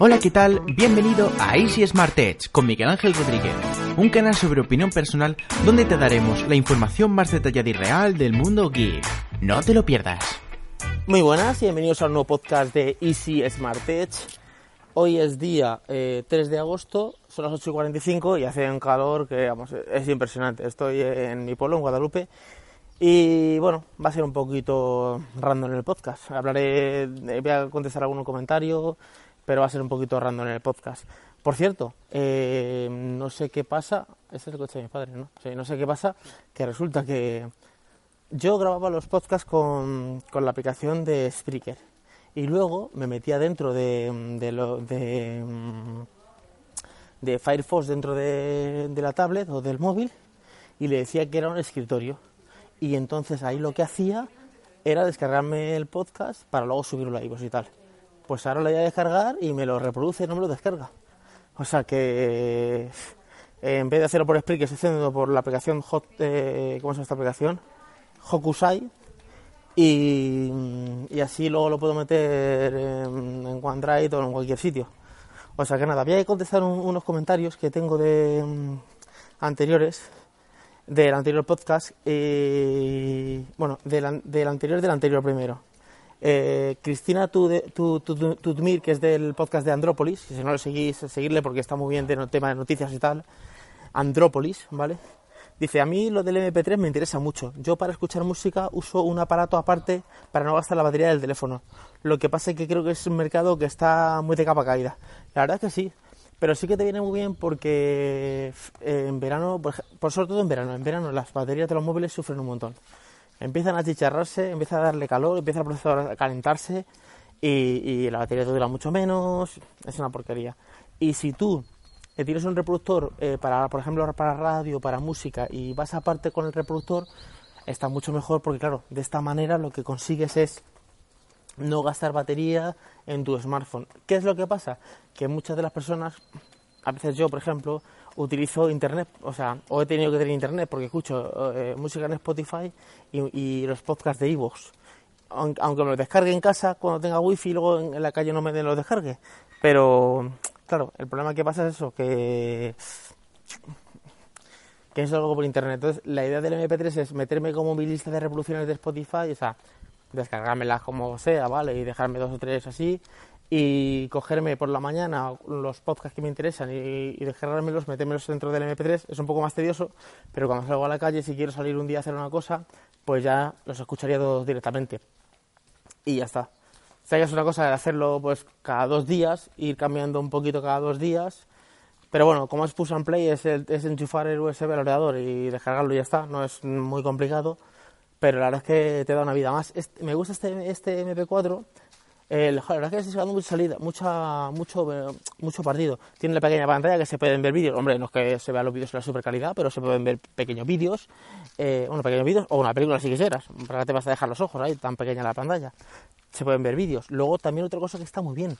Hola, ¿qué tal? Bienvenido a Easy Smart Edge con Miguel Ángel Rodríguez, un canal sobre opinión personal donde te daremos la información más detallada y real del mundo geek. No te lo pierdas. Muy buenas y bienvenidos a un nuevo podcast de Easy Smart Edge. Hoy es día 3 eh, de agosto, son las 8 y 45 y hace un calor que vamos, es impresionante. Estoy en mi pueblo, en Guadalupe, y bueno, va a ser un poquito random en el podcast. Hablaré, voy a contestar algún comentario, pero va a ser un poquito random en el podcast. Por cierto, eh, no sé qué pasa, este es el coche de mi padre, ¿no? No sé qué pasa, que resulta que yo grababa los podcasts con, con la aplicación de Spreaker y luego me metía dentro de, de, lo, de, de Firefox dentro de, de la tablet o del móvil y le decía que era un escritorio y entonces ahí lo que hacía era descargarme el podcast para luego subirlo a iVoox y tal pues ahora lo voy a descargar y me lo reproduce no me lo descarga. O sea que eh, en vez de hacerlo por Spreaker, estoy haciendo por la aplicación Hot, eh, ¿cómo se llama esta aplicación? Hokusai. Y, y, así luego lo puedo meter en, en, OneDrive o en cualquier sitio. O sea que nada, voy a contestar unos comentarios que tengo de um, anteriores, del anterior podcast, y bueno, del, del anterior del anterior primero. Eh, Cristina Tudmir, que es del podcast de Andrópolis, si no lo seguís, seguirle porque está muy bien de tema de noticias y tal. Andrópolis, ¿vale? Dice, a mí lo del MP3 me interesa mucho. Yo para escuchar música uso un aparato aparte para no gastar la batería del teléfono. Lo que pasa es que creo que es un mercado que está muy de capa caída. La verdad es que sí. Pero sí que te viene muy bien porque eh, en verano, por sobre todo en verano, en verano las baterías de los móviles sufren un montón empiezan a chicharrarse, empieza a darle calor, empieza el procesador a calentarse y, la batería te dura mucho menos, es una porquería. Y si tú tienes un reproductor eh, para, por ejemplo, para radio, para música y vas aparte con el reproductor, está mucho mejor porque, claro, de esta manera lo que consigues es no gastar batería en tu smartphone. ¿Qué es lo que pasa? Que muchas de las personas, a veces yo, por ejemplo, utilizo internet, o sea, o he tenido que tener internet porque escucho eh, música en Spotify y, los podcasts de Evox. Aunque, me los descargue en casa cuando tenga wifi y luego en, la calle no me los descargue. Pero, claro, el problema que pasa es eso, que que es algo por internet. Entonces, la idea del MP3 es meterme como mi lista de reproducciones de Spotify, o sea, descargármelas como sea, ¿vale? Y dejarme dos o tres así, y cogerme por la mañana los podcasts que me interesan y, y descargármelos, metérmelos dentro del MP3 es un poco más tedioso, pero cuando salgo a la calle, si quiero salir un día a hacer una cosa, pues ya los escucharía todos directamente. Y ya está. O sea, es una cosa de hacerlo pues cada dos días, ir cambiando un poquito cada dos días. Pero bueno, como es push and play, es, es enchufar el USB al ordenador y descargarlo y ya está. No es muy complicado, pero la verdad es que te da una vida más. me gusta este, este MP4 eh, la verdad es que estoy sacando mucha salida, mucha, mucho, eh, mucho partido. Tiene la pequeña pantalla que se pueden ver vídeos. Hombre, no es que se vean los vídeos en la super calidad, pero se pueden ver pequeños vídeos. Eh, bueno, pequeños vídeos o una película si quisieras. ¿Para qué te vas a dejar los ojos ahí, tan pequeña la pantalla? Se pueden ver vídeos. Luego también otra cosa que está muy bien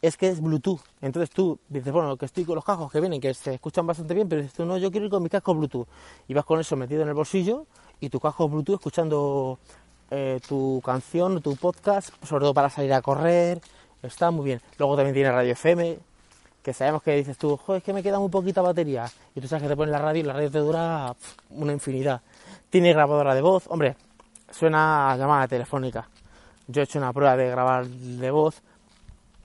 es que es Bluetooth. Entonces tú dices, bueno, que estoy con los cascos que vienen, que se escuchan bastante bien, pero dices tú, no, yo quiero ir con mi casco Bluetooth. Y vas con eso metido en el bolsillo y tu casco Bluetooth escuchando eh, tu canción, tu podcast, sobre todo para salir a correr, está muy bien. Luego también tiene radio FM, que sabemos que dices tú, joder, es que me queda muy poquita batería. Y tú sabes que te pones la radio y la radio te dura una infinidad. Tiene grabadora de voz, hombre, suena a llamada telefónica. Yo he hecho una prueba de grabar de voz,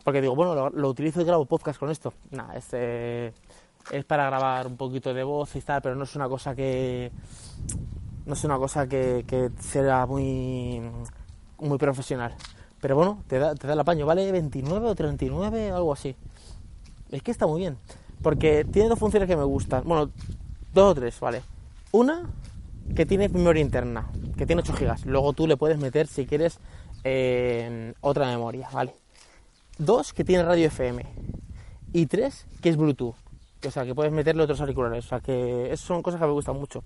porque digo, bueno, lo, utilizo y grabo podcast con esto. Nada, este es para grabar un poquito de voz y tal, pero no es una cosa que no es una cosa que, que sea muy, muy profesional. Pero bueno, te da, te da el apaño, vale 29 o 39, algo así. Es que está muy bien, porque tiene dos funciones que me gustan. Bueno, dos o tres, vale. Una, que tiene memoria interna, que tiene 8 GB. Luego tú le puedes meter, si quieres, otra memoria, ¿vale? Dos, que tiene radio FM. Y tres, que es Bluetooth. O sea, que puedes meterle otros auriculares. O sea, que esas son cosas que me gustan mucho.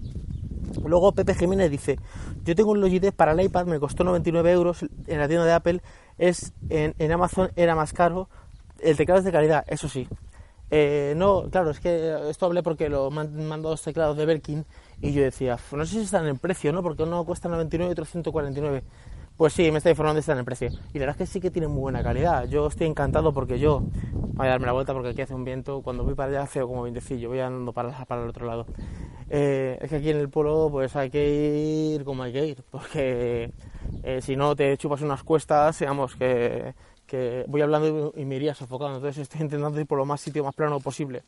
Luego Pepe Jiménez dice, yo tengo un Logitech para el iPad, me costó 99 euros en la tienda de Apple, es en, Amazon era más caro, el teclado es de calidad, eso sí. Eh, no, claro, es que esto hablé porque lo mandó dos teclados de Berkin y yo decía, no sé si están en precio, ¿no? Porque uno cuesta 99 y otro 149. Pues sí, me está informando de están en precio. Y la verdad es que sí que tiene muy buena calidad. Yo estoy encantado porque yo Voy a darme la vuelta porque aquí hace un viento. Cuando voy para allá hace como vientecillo. Voy andando para, para el otro lado. Eh, es que aquí en el pueblo pues hay que ir como hay que ir. Porque eh, si no te chupas unas cuestas, digamos que, que voy hablando y me iría sofocando. Entonces estoy intentando ir por lo más sitio más plano posible.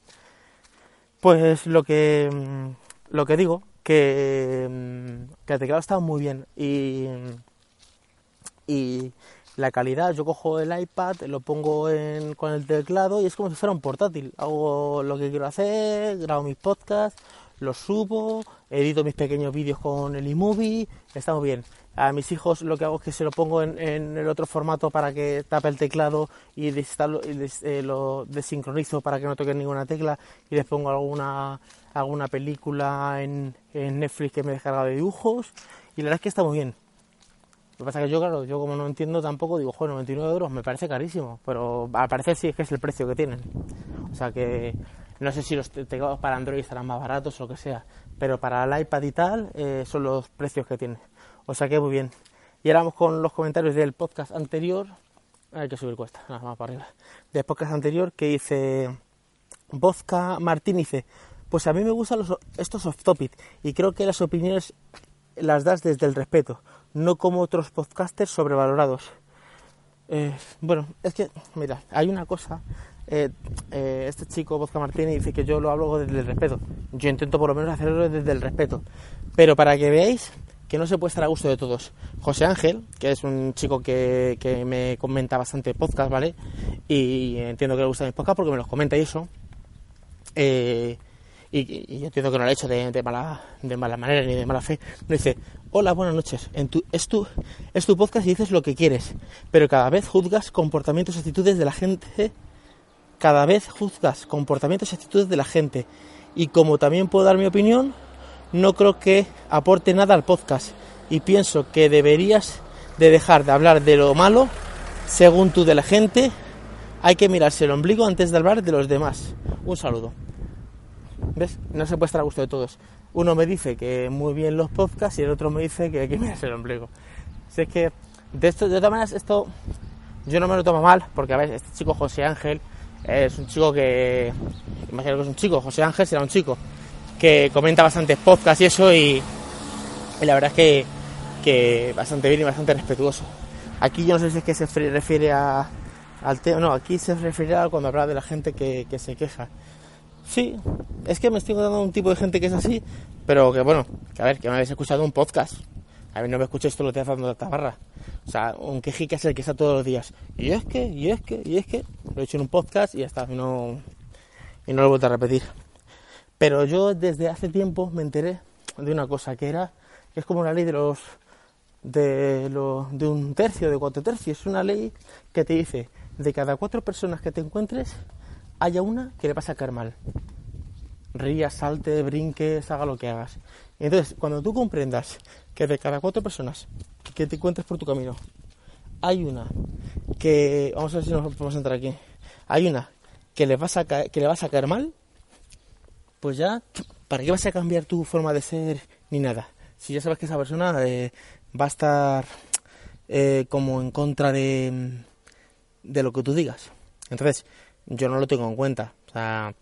Pues lo que, mm, lo que digo, que, mm, que el teclado está muy bien y, y la calidad, yo cojo el iPad, lo pongo en, con el teclado y es como si fuera un portátil. Hago lo que quiero hacer, grabo mis podcasts, los subo, edito mis pequeños vídeos con el iMovie, está muy bien. A mis hijos lo que hago es que se lo pongo en, en el otro formato para que tape el teclado y, y des- eh, lo desincronizo para que no toque ninguna tecla y les pongo alguna, alguna película en, en Netflix que me he descargado de dibujos y la verdad es que está muy bien. Lo que pasa es que yo, claro, yo como no entiendo tampoco, digo, joder, 99 euros me parece carísimo, pero al parecer sí es que es el precio que tienen. O sea que no sé si los te- teclados para Android estarán más baratos o lo que sea, pero para el iPad y tal eh, son los precios que tienen. O sea que muy bien. Y ahora vamos con los comentarios del podcast anterior. Hay que subir cuesta, nada más para arriba. Del podcast anterior que dice Vodka Martín dice, pues a mí me gustan los, estos off topic y creo que las opiniones las das desde el respeto, no como otros podcasters sobrevalorados. Eh, bueno, es que, mira, hay una cosa. eh, eh, este chico, Vodka Martínez, dice que yo lo hablo desde el respeto. Yo intento por lo menos hacerlo desde el respeto. Pero para que veáis que no se puede estar a gusto de todos. José Ángel, que es un chico que, que me comenta bastante podcast, ¿vale? Y entiendo que le gustan mis podcasts porque me los comenta y eso. Eh, y, yo entiendo que no lo ha hecho de, de mala, de mala manera ni de mala fe. Me dice, hola, buenas noches. En tu, es, tu, es tu podcast y dices lo que quieres, pero cada vez juzgas comportamientos y actitudes de la gente. Cada vez juzgas comportamientos y actitudes de la gente. Y como también puedo dar mi opinión, no creo que aporte nada al podcast. Y pienso que deberías de dejar de hablar de lo malo, según tú de la gente. Hay que mirarse el ombligo antes de hablar de los demás. Un saludo. ¿Ves? No se puede estar a gusto de todos. Uno me dice que muy bien los podcasts y el otro me dice que que mirarse el ombligo. Si es que, de esto, de todas maneras, esto yo no me lo tomo mal, porque a ver, este chico José Ángel es un chico que, imagino que es un chico, José Ángel será un chico, que comenta bastantes podcasts y eso, y, y la verdad es que, que bastante bien y bastante respetuoso. Aquí yo no sé si es que se refiere a, al tema, no, aquí se refiere a cuando habla de la gente que, que se queja. Sí, es que me estoy encontrando un tipo de gente que es así, pero que bueno, que a ver, que me habéis escuchado un podcast. A mí no me escuchéis todos los días dando tabarra. O sea, un quejica es el que está todos los días. Y es que, y es que, y es que. Lo he hecho en un podcast y ya está. Y no, y no lo he vuelto a repetir. Pero yo desde hace tiempo me enteré de una cosa que era, que es como una ley de los, de, lo, de un tercio, de cuatro tercios. Es una ley que te dice, de cada cuatro personas que te encuentres, haya una que le va a sacar mal. Rías, salte, brinques, haga lo que hagas. Entonces, cuando tú comprendas que de cada cuatro personas que te encuentres por tu camino, hay una que, vamos a ver si nos podemos entrar aquí, hay una que le va a sacar, que le a mal, pues ya, ¿para qué vas a cambiar tu forma de ser ni nada? Si ya sabes que esa persona eh, va a estar eh, como en contra de, de lo que tú digas. Entonces, yo no lo tengo en cuenta. O sea,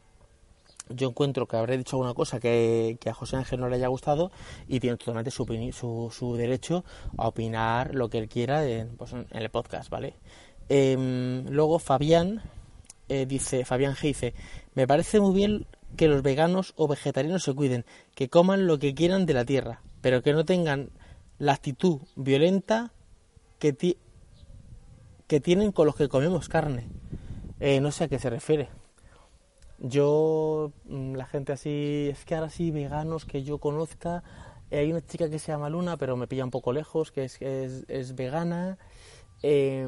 yo encuentro que habré dicho alguna cosa que, a José Ángel no le haya gustado y tiene totalmente su, su, su derecho a opinar lo que él quiera en, pues, el podcast, ¿vale? Em, luego Fabián eh, dice, Fabián G dice, me parece muy bien que los veganos o vegetarianos se cuiden, que coman lo que quieran de la tierra, pero que no tengan la actitud violenta que, que tienen con los que comemos carne. Eh, no sé a qué se refiere. Yo, mm, la gente así, es que ahora sí, veganos que yo conozca, eh, hay una chica que se llama Luna, pero me pilla un poco lejos, que es, es, es vegana. Eh,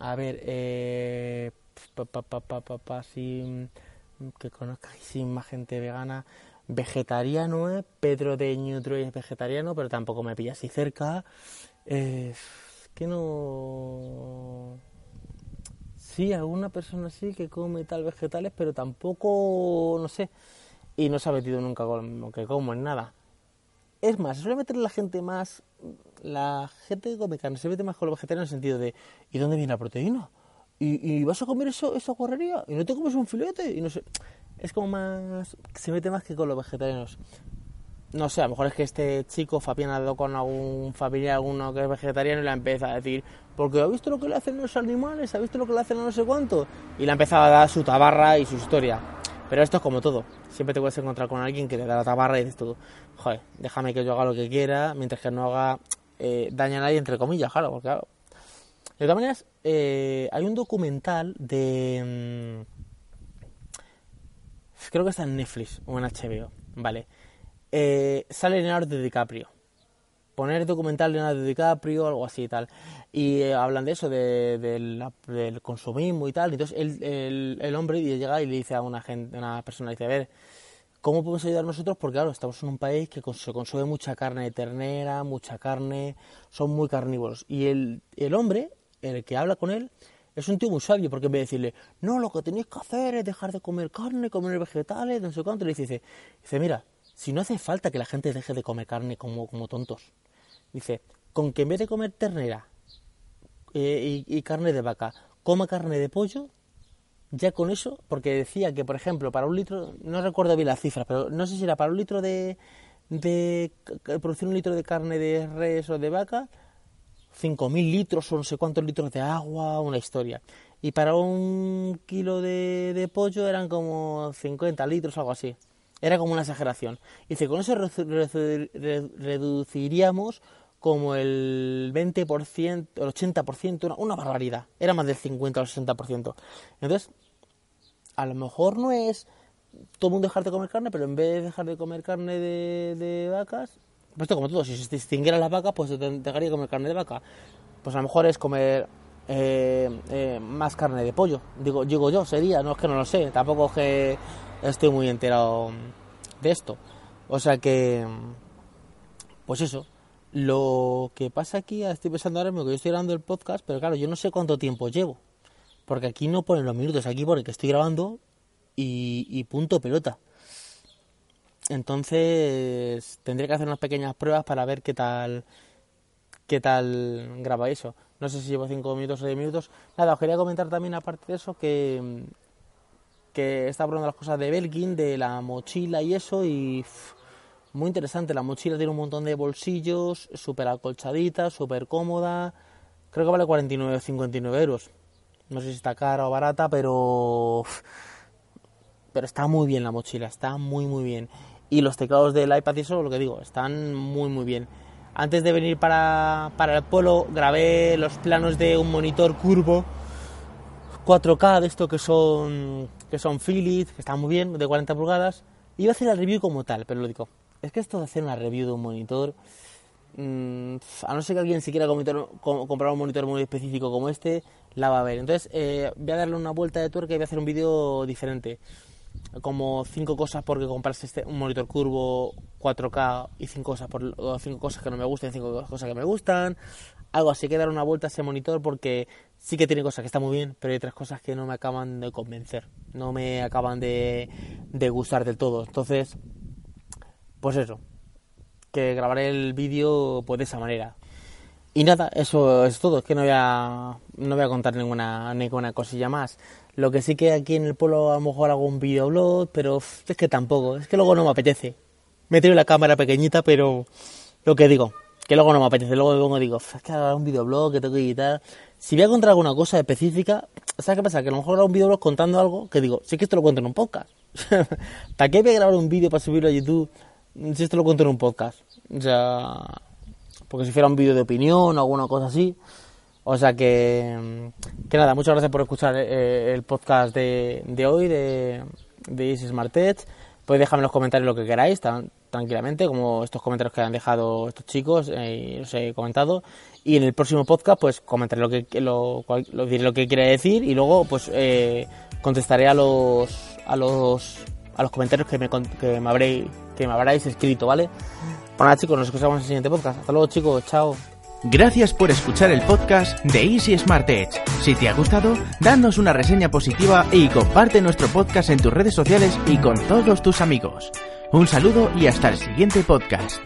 a ver, eh, pa, pa, pa, sí, mm, que conozca sí, más gente vegana. Vegetariano, Pedro de Ñutro es vegetariano, pero tampoco me pilla así cerca. Que no... Sí, alguna persona sí que come tal vegetales, pero tampoco, no sé, y no se ha metido nunca con lo que como en nada. Es más, suele meter la gente más, la gente que come carne se mete más con lo vegetariano en el sentido de, ¿y dónde viene la proteína? ¿y, vas a comer eso, esa guarrería? ¿Y no te comes un filete? Y no sé. Es como más. Se mete más que con los vegetarianos. No sé, a lo mejor es que este chico, Fabián, ha dado con algún familiar, alguno que es vegetariano, y le empieza a decir, porque ha visto lo que le hacen los animales, ha visto lo que le hacen a no sé cuánto. Y le ha empezado a dar su tabarra y su historia. Pero esto es como todo. Siempre te puedes encontrar con alguien que te da la tabarra y dices todo, joder, déjame que yo haga lo que quiera, mientras que no haga eh, daño a nadie, entre comillas, claro, porque claro. De todas maneras, eh, hay un documental de... Mm, creo que está en Netflix o en HBO, ¿vale? Eh, sale Leonardo DiCaprio. Poner documental Leonardo DiCaprio, algo así y tal. Y eh, hablan de eso, de, del consumismo y tal. Entonces el, el, hombre llega y le dice a una, gente, una persona, dice, a ver, ¿cómo podemos ayudar nosotros? Porque claro, estamos en un país que se consume mucha carne de ternera, mucha carne, son muy carnívoros. Y el, el hombre, el que habla con él, es un tío muy sabio, porque en vez de decirle, no, lo que tenéis que hacer es dejar de comer carne, comer vegetales, no sé cuánto, le dice, dice, mira, si no hace falta que la gente deje de comer carne como, como tontos. Dice, con que en vez de comer ternera eh, y, carne de vaca, coma carne de pollo, ya con eso, porque decía que, por ejemplo, para un litro, no recuerdo bien las cifras, pero no sé si era para un litro de, de producir un litro de carne de res o de vaca, 5.000 litros o no sé cuántos litros de agua, una historia. Y para un kilo de, de pollo eran como 50 litros, algo así. Era como una exageración. Dice, con eso reduciríamos como el 20%, el 80%, una, una barbaridad. Era más del 50 o el 60%. Entonces, a lo mejor no es todo el mundo dejar de comer carne, pero en vez de dejar de comer carne de, vacas, pues esto como todo, si se extinguieran las vacas, pues se dejaría de comer carne de vaca. Pues a lo mejor es comer eh, eh, más carne de pollo. Digo, digo yo, sería, no es que no lo sé, tampoco es que estoy muy enterado de esto. O sea que, pues eso. Lo que pasa aquí, estoy pensando ahora mismo que yo estoy grabando el podcast, pero claro, yo no sé cuánto tiempo llevo. Porque aquí no ponen los minutos, aquí pone que estoy grabando y, y punto pelota. Entonces tendré que hacer unas pequeñas pruebas para ver qué tal qué tal graba eso. No sé si llevo 5 minutos o 10 minutos. Nada, os quería comentar también aparte de eso que que está hablando de las cosas de Belkin, de la mochila y eso, y muy interesante. La mochila tiene un montón de bolsillos, súper acolchadita, súper cómoda. Creo que vale 49 o 59 euros. No sé si está cara o barata, pero. Pero está muy bien la mochila, está muy, muy bien. Y los teclados del iPad y eso, lo que digo, están muy, muy bien. Antes de venir para, para el polo, grabé los planos de un monitor curvo 4K de esto que son que son Philips, que están muy bien, de 40 pulgadas. Iba a hacer la review como tal, pero lo digo, es que esto de hacer una review de un monitor, mm, a no ser que alguien se quiera comprar un monitor muy específico como este, la va a ver. Entonces eh, voy a darle una vuelta de tuerca y voy a hacer un vídeo diferente. Como cinco cosas porque comprarse este, un monitor curvo 4K y cinco cosas, por, cinco cosas que no me gustan, cinco cosas que me gustan algo así que dar una vuelta a ese monitor porque sí que tiene cosas que están muy bien, pero hay otras cosas que no me acaban de convencer, no me acaban de, gustar del todo. Entonces, pues eso, que grabaré el vídeo pues de esa manera. Y nada, eso es todo, es que no voy a, no voy a contar ninguna, ninguna cosilla más. Lo que sí que aquí en el pueblo a lo mejor hago un videoblog, pero es que tampoco, es que luego no me apetece. Me tiro la cámara pequeñita, pero lo que digo, que luego no me apetece, luego me pongo y digo, es que haga un videoblog que tengo que editar. Si voy a contar alguna cosa específica, ¿sabes qué pasa? Que a lo mejor hago un videoblog contando algo que digo, sí que esto lo cuento en un podcast. ¿Para qué voy a grabar un vídeo para subirlo a YouTube si esto lo cuento en un podcast? O sea, porque si fuera un vídeo de opinión o alguna cosa así. O sea que, que nada, muchas gracias por escuchar eh, el podcast de, de hoy de, de Smart Edge. Podéis dejarme en los comentarios lo que queráis, tranquilamente, como estos comentarios que han dejado estos chicos, eh, os he comentado. Y en el próximo podcast, pues comentaré lo que lo, lo, diré lo que quiera decir y luego, pues eh, contestaré a los a los a los comentarios que me, que me habréis que me habráis escrito, ¿vale? Bueno, nada, chicos, nos escuchamos en el siguiente podcast. Hasta luego, chicos, chao. Gracias por escuchar el podcast de Easy Smart Edge. Si te ha gustado, danos una reseña positiva y comparte nuestro podcast en tus redes sociales y con todos tus amigos. Un saludo y hasta el siguiente podcast.